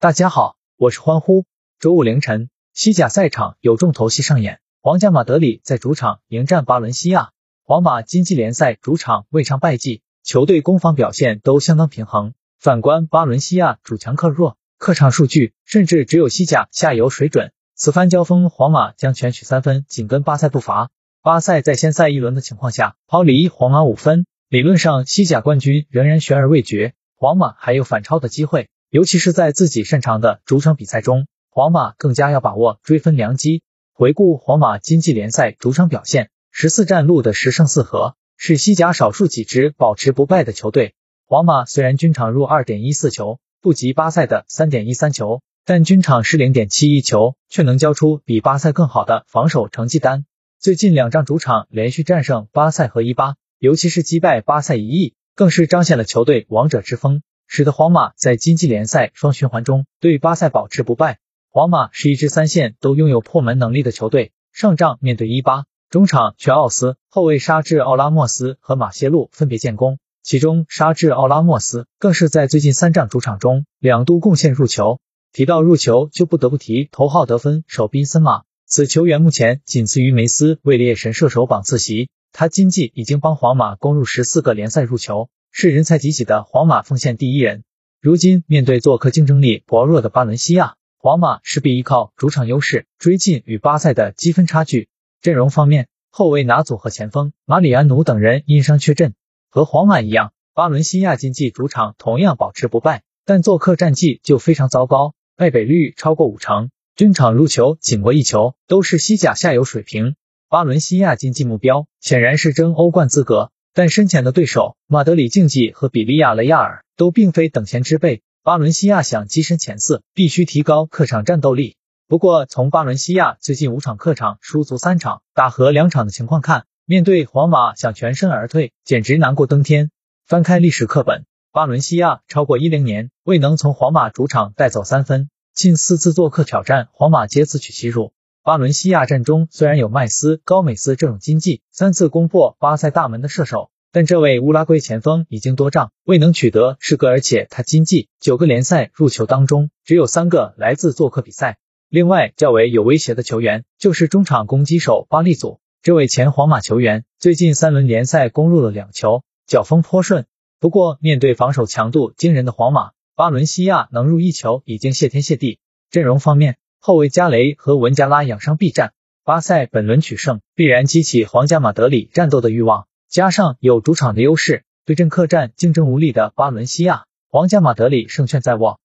大家好，我是欢呼。周五凌晨，西甲赛场有重头戏上演，皇家马德里在主场迎战巴伦西亚。皇马今季联赛主场未尝败绩，球队攻防表现都相当平衡。反观巴伦西亚主强客弱，客场数据甚至只有西甲下游水准。此番交锋，皇马将全取三分，紧跟巴塞步伐。巴塞在先赛一轮的情况下抛离皇马五分，理论上西甲冠军仍然悬而未决，皇马还有反超的机会。尤其是在自己擅长的主场比赛中，皇马更加要把握追分良机。回顾皇马经济联赛主场表现，十四战录的十胜四和，是西甲少数几支保持不败的球队。皇马虽然均场入二点一四球，不及巴塞的三点一三球，但均场失零点七一球，却能交出比巴塞更好的防守成绩单。最近两仗主场连续战胜巴塞和伊巴，尤其是击败巴塞一役，更是彰显了球队王者之风。使得皇马在经济联赛双循环中对巴塞保持不败。皇马是一支三线都拥有破门能力的球队。上仗面对伊巴，中场全奥斯，后卫沙治奥拉莫斯和马歇路分别建功，其中沙治奥拉莫斯更是在最近三仗主场中两度贡献入球。提到入球，就不得不提头号得分手宾森马，此球员目前仅次于梅斯位列神射手榜次席。他今季已经帮皇马攻入十四个联赛入球。是人才济济的皇马锋线第一人。如今面对做客竞争力薄弱的巴伦西亚，皇马势必依靠主场优势追进与巴塞的积分差距。阵容方面，后卫拿祖和前锋马里安努等人因伤缺阵。和皇马一样，巴伦西亚今季主场同样保持不败，但做客战绩就非常糟糕，败北率超过五成，均场入球仅过一球，都是西甲下游水平。巴伦西亚竞技目标显然是争欧冠资格。但身前的对手马德里竞技和比利亚雷亚尔都并非等闲之辈，巴伦西亚想跻身前四，必须提高客场战斗力。不过，从巴伦西亚最近五场客场输足三场，打和两场的情况看，面对皇马想全身而退，简直难过登天。翻开历史课本，巴伦西亚超过一零年未能从皇马主场带走三分，近四次做客挑战皇马皆自取其辱。巴伦西亚阵中虽然有麦斯、高美斯这种经济三次攻破巴塞大门的射手，但这位乌拉圭前锋已经多仗未能取得世格，而且他经济九个联赛入球当中只有三个来自做客比赛。另外较为有威胁的球员就是中场攻击手巴利祖，这位前皇马球员最近三轮联赛攻入了两球，脚风颇顺。不过面对防守强度惊人的皇马，巴伦西亚能入一球已经谢天谢地。阵容方面。后卫加雷和文加拉养伤避战，巴塞本轮取胜必然激起皇家马德里战斗的欲望，加上有主场的优势，对阵客战竞争无力的巴伦西亚，皇家马德里胜券在握。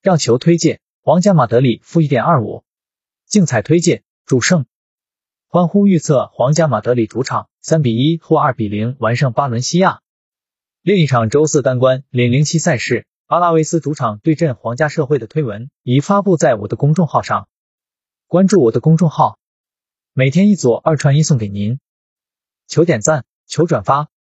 让球推荐：皇家马德里负一点二五。竞彩推荐：主胜。欢呼预测：皇家马德里主场三比一或二比零完胜巴伦西亚。另一场周四单关零零七赛事。阿拉维斯主场对阵皇家社会的推文已发布在我的公众号上，关注我的公众号，每天一组二传一送给您，求点赞，求转发。